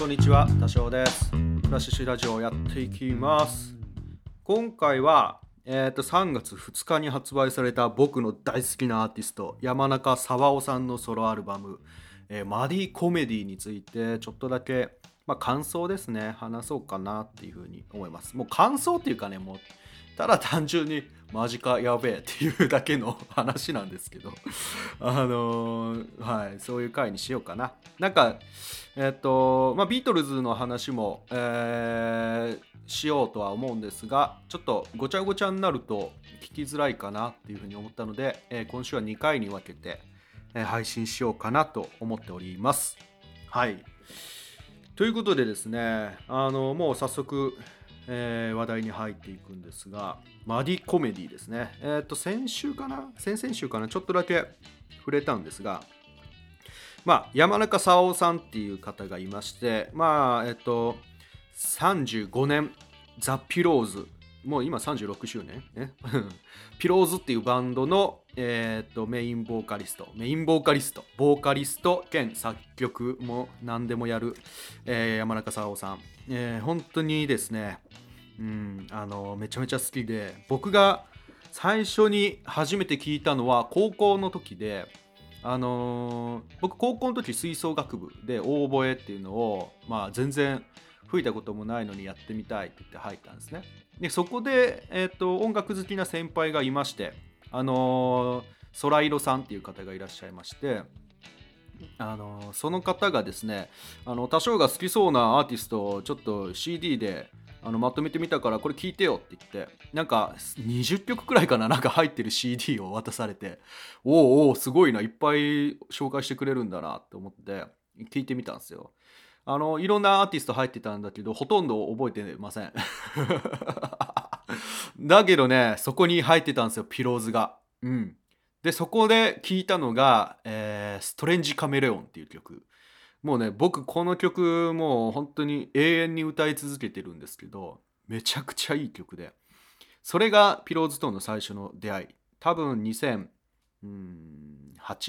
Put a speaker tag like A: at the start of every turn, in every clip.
A: こんにちは多少です。フラッシュラジオをやっていきます。今回はえー、と3月2日に発売された僕の大好きなアーティスト山中沢夫さんのソロアルバム「えー、マディコメディ」についてちょっとだけ、まあ、感想ですね。話そうかなっていうふうに思います。もう感想っていうかねもうただ単純にマジかやべえっていうだけの話なんですけど。あのー、はいそういう回にしようかな。なんかえっ、とまあビートルズの話も、えー、しようとは思うんですがちょっとごちゃごちゃになると聞きづらいかなっていうふうに思ったので、えー、今週は2回に分けて、え、配信しようかなと思っております。はい。ということでですねあのもう早速えー、話題に入っていくんですが、マディコメディですね。え、ー、と、先週かな？先々週かな？ちょっとだけ触れたんですが、まあ、山中沙央さんっていう方がいまして、まあ、えっ、ー、と、35年、ザ・ピローズ、もう今36周年？ね。ピローズっていうバンドの、えー、とメインボーカリスト、メインボーカリスト、ボーカリスト兼作曲も何でもやる、えー、山中沙央さん、えー、本当にですね、うん、あのめちゃめちゃ好きで僕が最初に初めて聞いたのは高校の時で、あのー、僕高校の時吹奏楽部でオーボエっていうのを、まあ、全然吹いたこともないのにやってみたいって言って入ったんですね。でそこで、えーと、音楽好きな先輩がいまして、あのー、ソライロさんっていう方がいらっしゃいまして、あの、その方がですねあの多少が好きそうなアーティストをちょっと CD であのまとめてみたからこれ聞いてよって言ってなんか20曲くらいかななんか入ってる CD を渡されておおおすごいないっぱい紹介してくれるんだなって思って聞いてみたんですよ。あのいろんなアーティスト入ってたんだけどほとんど覚えてません。だけどねそこに入ってたんですよピローズが。うん。でそこで聞いたのが、えー、ストレンジカメレオンっていう曲。もうね僕この曲もう本当に永遠に歌い続けてるんですけどめちゃくちゃいい曲で。それがピローズとの最初の出会い。多分2008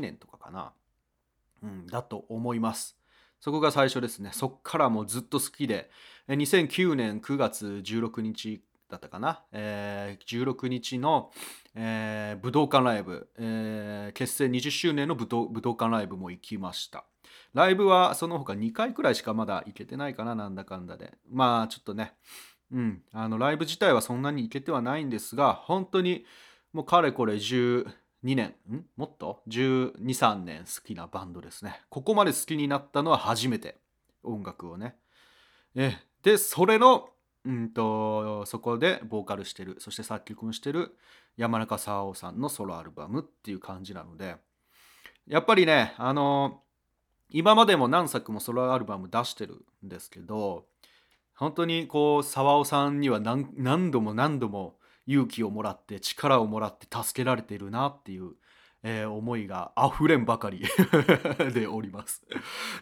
A: 年とかかな、うん、だと思います。そこが最初ですね。そっからもうずっと好きで。2009年9月16日だったかな、えー、16日の、えー、武道館ライブ、えー、結成20周年の武道武道館ライブも行きました。ライブはその他2回くらいしかまだ行けてないかななんだかんだで。まあちょっとね。うん。あのライブ自体はそんなに行けてはないんですが本当にもうかれこれ12年。ん？もっと？123年好きなバンドですね。ここまで好きになったのは初めて音楽をね。えでそれのうんとそこでボーカルしてる。そして作曲もしてる山中沙央さんのソロアルバムっていう感じなので。やっぱりねあの今までも何作もソロアルバム出してるんですけど本当にこう沢尾さんには何度も何度も勇気をもらって力をもらって助けられてるなっていう、えー、思いがあふれんばかり でおります。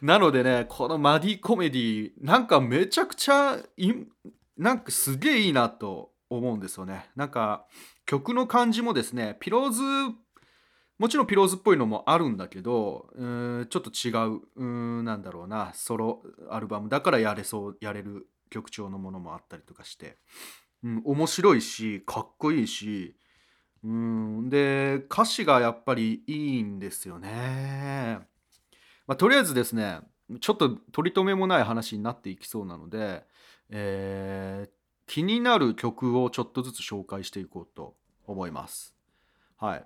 A: なのでねこのマディコメディなんかめちゃくちゃなんかすげえいいなと思うんですよね。なんか曲の感じもですねピローズもちろんピローズっぽいのもあるんだけどちょっと違ううなんだろうなソロアルバムだからやれそうやれる曲調のものもあったりとかして、うん、面白いしかっこいいしうんで歌詞がやっぱりいいんですよね。まあ、とりあえずですねちょっと取り留めもない話になっていきそうなので、えー、気になる曲をちょっとずつ紹介していこうと思います。はい。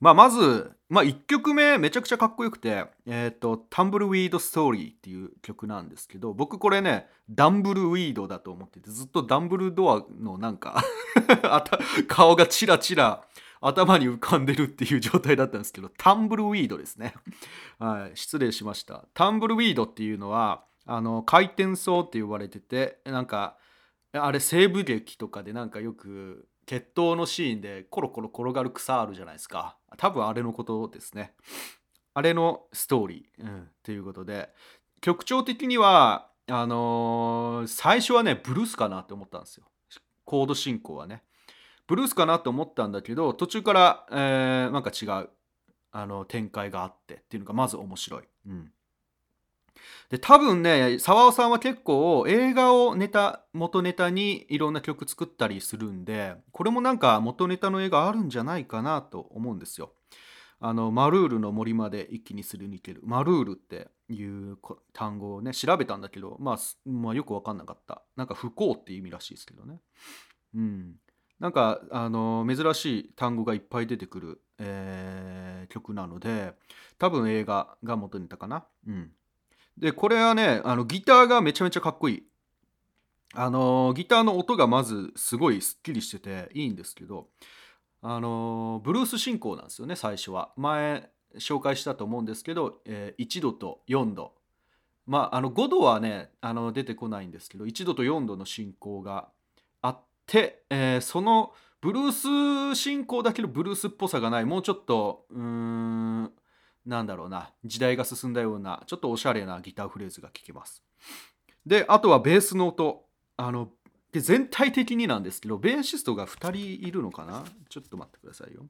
A: まあ、まず、まあ、1曲目めちゃくちゃかっこよくて、え、ー、と、タンブルウィードストーリーっていう曲なんですけど、僕これね、ダンブルウィードだと思ってて、ずっとダンブルドアのなんか 顔がチラチラ頭に浮かんでるっていう状態だったんですけど、タンブルウィードですね。はい、失礼しました。タンブルウィードっていうのは、あの、回転層って言われてて、なんか、あれ西部劇とかでなんかよく決闘のシーンでコロコロ転がる草あるじゃないですか。多分あれのことですね。あれのストーリー、うん、っていうことで曲調的にはあのー、最初はねブルースかなって思ったんですよ。コード進行はね。ブルースかなと思ったんだけど途中から、えー、なんか違うあの展開があってっていうのがまず面白い、うん、で多分ね沢尾さんは結構映画をネタ元ネタにいろんな曲作ったりするんでこれもなんか元ネタの映画あるんじゃないかなと思うんですよ。あのマルールの森まで一気にすり抜ける。マルールっていう単語をね調べたんだけど、まあ、まあよく分かんなかった。なんか不幸っていう意味らしいですけどね。うん。なんかあの珍しい単語がいっぱい出てくる、えー曲なので多分映画が元ネタかな。うん。でこれはねあのギターがめちゃめちゃかっこいい。あのギターの音がまずすごいすっきりしてていいんですけどあのブルース進行なんですよね最初は。前紹介したと思うんですけど、えー1度と4度。まああの5度はねあの出てこないんですけど1度と4度の進行があって、えーそのブルース進行だけどブルースっぽさがない。もうちょっとうーんなんだろうな時代が進んだようなちょっとおしゃれなギターフレーズが聴けます。であとはベースの音。あので全体的になんですけどベーシストが2人いるのかな？ちょっと待ってくださいよ。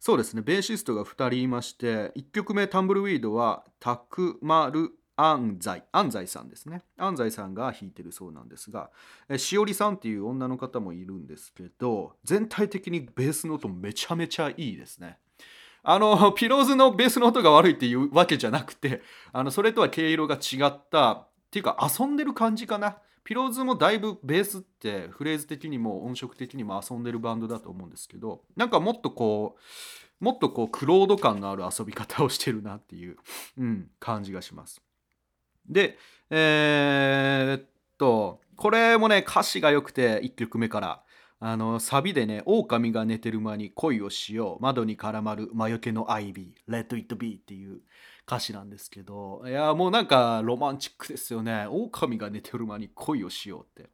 A: そうですねベーシストが2人いまして1曲目タンブルウィードはタクマル安西安西さんですね。安西さんが弾いてるそうなんですがえしおりさんっていう女の方もいるんですけど全体的にベースの音めちゃめちゃいいですね。あの ピローズのベースの音が悪いっていうわけじゃなくてあのそれとは毛色が違ったっていうか遊んでる感じかな。ピローズもだいぶベースってフレーズ的にも音色的にも遊んでるバンドだと思うんですけどなんかもっとこうもっとこうクロード感のある遊び方をしてるなっていう、うん、感じがします。でえーっとこれもね歌詞が良くて1曲目から。あのサビでね「狼が寝てる間に恋をしよう窓に絡まる魔除けのアイビー Let it be」っていう歌詞なんですけどいやもうなんかロマンチックですよね。狼が寝てる間に恋をしようって。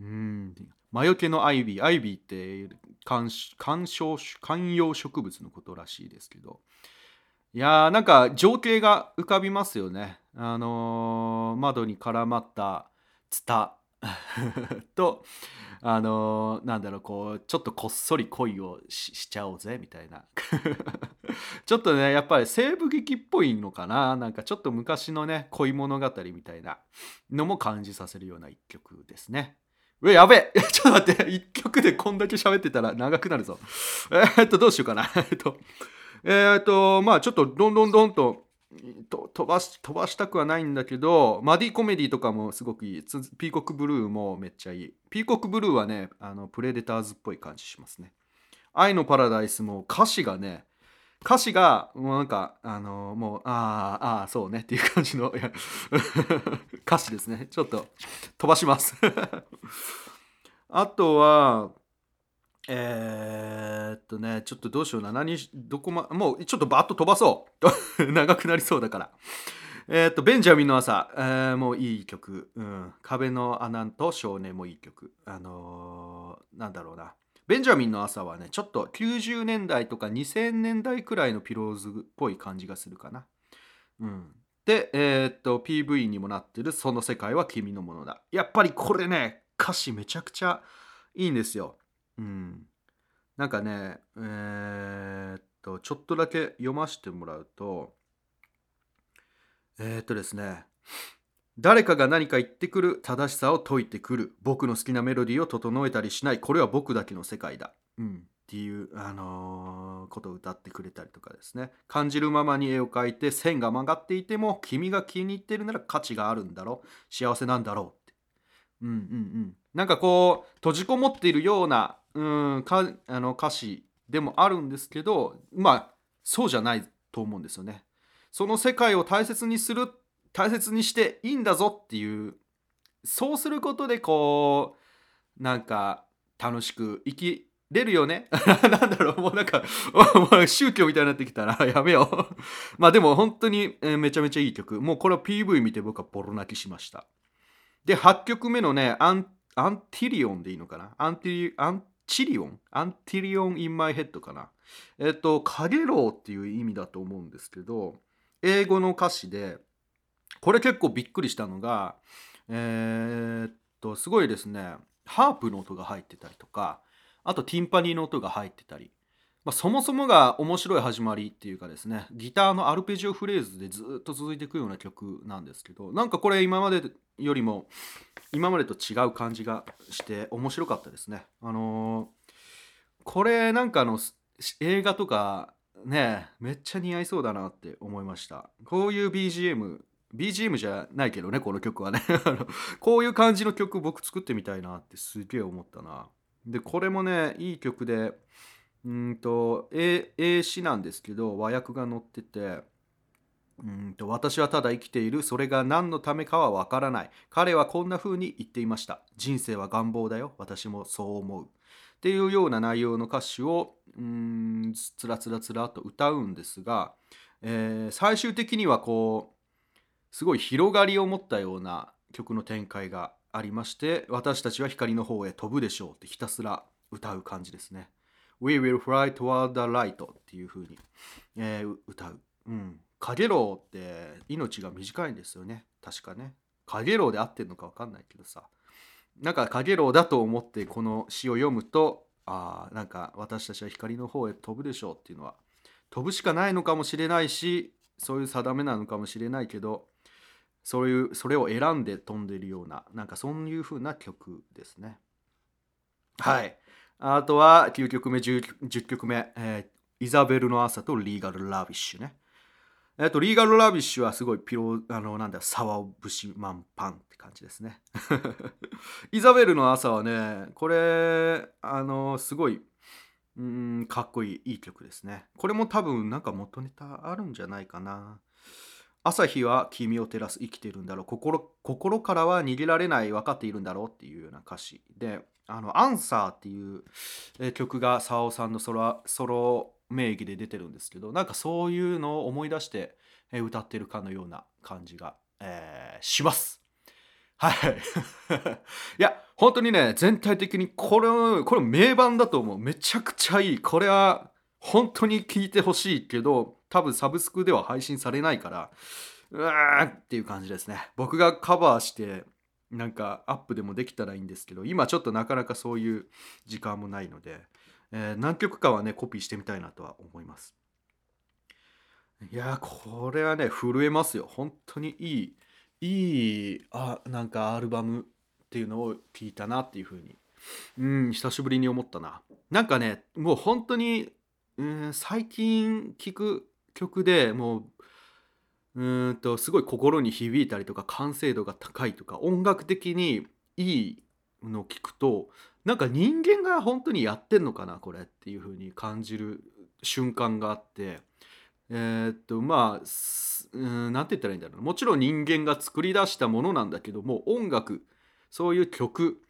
A: うん。魔除けのアイビーアイビーって観観賞観葉植物のことらしいですけど。いやーなんか情景が浮かびますよね。あのー窓に絡まったツタ。とあのーなんだろうこうちょっとこっそり恋をしちゃおうぜみたいな。ちょっとねやっぱり西部劇っぽいのかな。なんかちょっと昔のね恋物語みたいなのも感じさせるような一曲ですね。うわやべえ！ちょっと待って。一曲でこんだけ喋ってたら長くなるぞ。えっとどうしようかな。えっと。えーっとまあちょっとどんどんどんとと飛ばし飛ばしたくはないんだけどマディコメディとかもすごくいい。ピーコックブルーもめっちゃいい。ピーコックブルーはねあのプレデターズっぽい感じしますね。愛のパラダイスも歌詞がね歌詞がもうなんかあのもうあーあーそうねっていう感じの歌詞ですね。ちょっと飛ばします。あとはえー、っとねちょっとどうしような。何どこまもうちょっとバッと飛ばそう。長くなりそうだから。えーっとベンジャミンの朝、えーもういい曲、うん、壁の穴と少年もいい曲。あのーなんだろうな。ベンジャミンの朝はねちょっと90年代とか2000年代くらいのピローズっぽい感じがするかな。うん。でえーっと PV にもなってる「その世界は君のものだ」やっぱりこれね歌詞めちゃくちゃいいんですよ。うん、なんかねえーっとちょっとだけ読ませてもらうとえーっとですね誰かが何か言ってくる正しさを説いてくる僕の好きなメロディーを整えたりしないこれは僕だけの世界だ、うん、っていう、あのーことを歌ってくれたりとかですね。感じるままに絵を描いて線が曲がっていても君が気に入ってるなら価値があるんだろう幸せなんだろうって。うんうんうん。なんかこう閉じこもっているようなうんかあの歌詞でもあるんですけどまあそうじゃないと思うんですよね。その世界を大切にする大切にしていいんだぞっていうそうすることでこうなんか楽しく生きれるよね。なんだろうもうなんか宗教みたいになってきたら やめよう。まあでも本当に、めちゃめちゃいい曲。もうこれは PV 見て僕はボロ泣きしました。で8曲目のねアン antlion でいいのかな？アンティリ antlion？Antlion in my head かな？えっと、かげろうっていう意味だと思うんですけど、英語の歌詞で、これ結構びっくりしたのが、えーっと、すごいですね、ハープの音が入ってたりとか、あとティンパニーの音が入ってたり、まあ、そもそもが面白い始まりっていうかですねギターのアルペジオフレーズでずっと続いていくような曲なんですけどなんかこれ今までよりも今までと違う感じがして面白かったですね。あのー、これなんかの映画とかねめっちゃ似合いそうだなって思いました。こういう BGM BGM じゃないけどねこの曲はね こういう感じの曲僕作ってみたいなってすげえ思ったなでこれもねいい曲でうんと英詞なんですけど和訳が載っててうんと私はただ生きている。それが何のためかはわからない。彼はこんな風に言っていました。人生は願望だよ。私もそう思う。っていうような内容の歌詞をうんつらつらつらと歌うんですが、えー、最終的にはこうすごい広がりを持ったような曲の展開がありまして私たちは光の方へ飛ぶでしょうってひたすら歌う感じですね。We will fly toward the light っていう風に、えー、歌う。うん。かげろうって命が短いんですよね。確かね。かげろうで合ってるのか分かんないけどさ。なんかかげろうだと思ってこの詩を読むと、ああ、なんか私たちは光の方へ飛ぶでしょうっていうのは飛ぶしかないのかもしれないし、そういう定めなのかもしれないけど、そういうそれを選んで飛んでるようななんかそういう風な曲ですねはいあとは9曲目 10, 10曲目、えー、イザベルの朝とリーガル・ラビッシュねえっと、リーガル・ラビッシュはすごいピロあの、なんだ、さわお節マンパンって感じですね。イザベルの朝はね、これ、あの、すごい、うん、かっこいい、いい曲ですね。これも多分、なんか元ネタあるんじゃないかな。朝日は君を照らす生きてるんだろう心心からは逃げられない分かっているんだろうっていうような歌詞で「あのアンサー」っていう曲がさわおさんのソロソロ名義で出てるんですけどなんかそういうのを思い出して歌ってるかのような感じが、えー、します。はい。いや、本当にね、全体的にこれ、これ名盤だと思う。めちゃくちゃいい。これは本当に聞いてほしいけど、多分サブスクでは配信されないからうわーっていう感じですね。僕がカバーしてなんかアップでもできたらいいんですけど今ちょっとなかなかそういう時間もないので、えー、何曲かはねコピーしてみたいなとは思います。いやこれはね震えますよ。本当にいいいいあなんかアルバムっていうのを聞いたなっていうふうに。うん久しぶりに思ったな。なんかねもう本当にうん最近聞く曲でもううんとすごい心に響いたりとか完成度が高いとか音楽的にいいのを聞くとなんか人間が本当にやってんのかなこれっていう風に感じる瞬間があって。えー、っとまあ何て言ったらいいんだろうもちろん人間が作り出したものなんだけども音楽そういう曲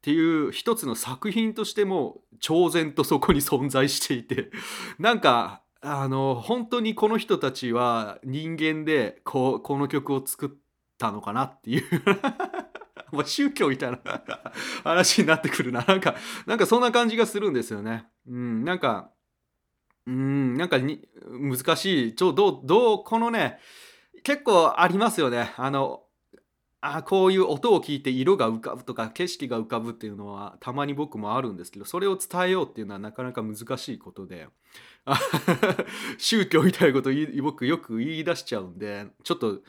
A: っていう一つの作品としても超然とそこに存在していてなんかあの本当にこの人たちは人間でこうこの曲を作ったのかなっていう。もう宗教みたいな話になってくるな。なんかなんかそんな感じがするんですよね。うん、なんかうんなんかに難しい。ちょどうどうこのね結構ありますよね。あのあこういう音を聞いて色が浮かぶとか景色が浮かぶっていうのはたまに僕もあるんですけどそれを伝えようっていうのはなかなか難しいことで宗教みたいなこと僕よく言い出しちゃうんでちょっと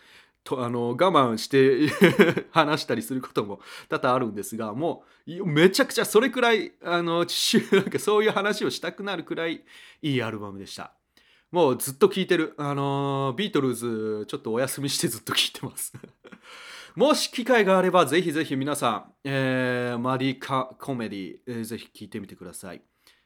A: とあの我慢して 話したりすることも多々あるんですがもうめちゃくちゃそれくらいあのなんかそういう話をしたくなるくらいいいアルバムでした。もうずっと聴いてる。あのビートルズちょっとお休みしてずっと聴いてますもし機会があればぜひぜひ皆さん、えー、マディカコメディ、えー、ぜひ聴いてみてください。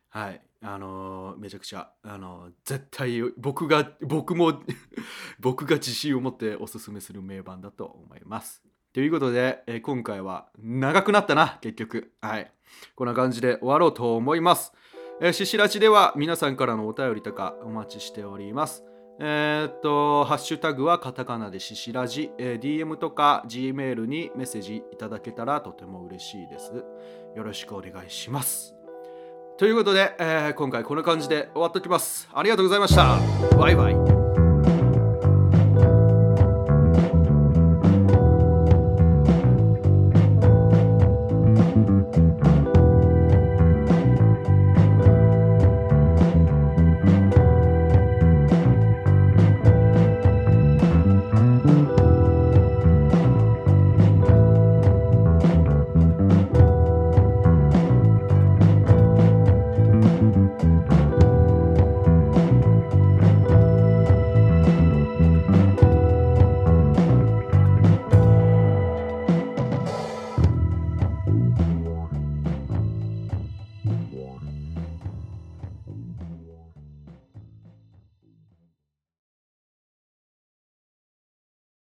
A: はい。あのー、めちゃくちゃ、あのー、絶対僕が、僕も 僕が自信を持っておすすめする名盤だと思います。ということで、えー、今回は長くなったな、結局。はい。こんな感じで終わろうと思います。えー、ししらちでは皆さんからのお便りとかお待ちしております。えー、っと、ハッシュタグはカタカナでししらじ、えー、DM とか Gmail にメッセージいただけたらとても嬉しいです。よろしくお願いします。ということで、えー、今回こんな感じで終わっておきます。ありがとうございました。バイバイ。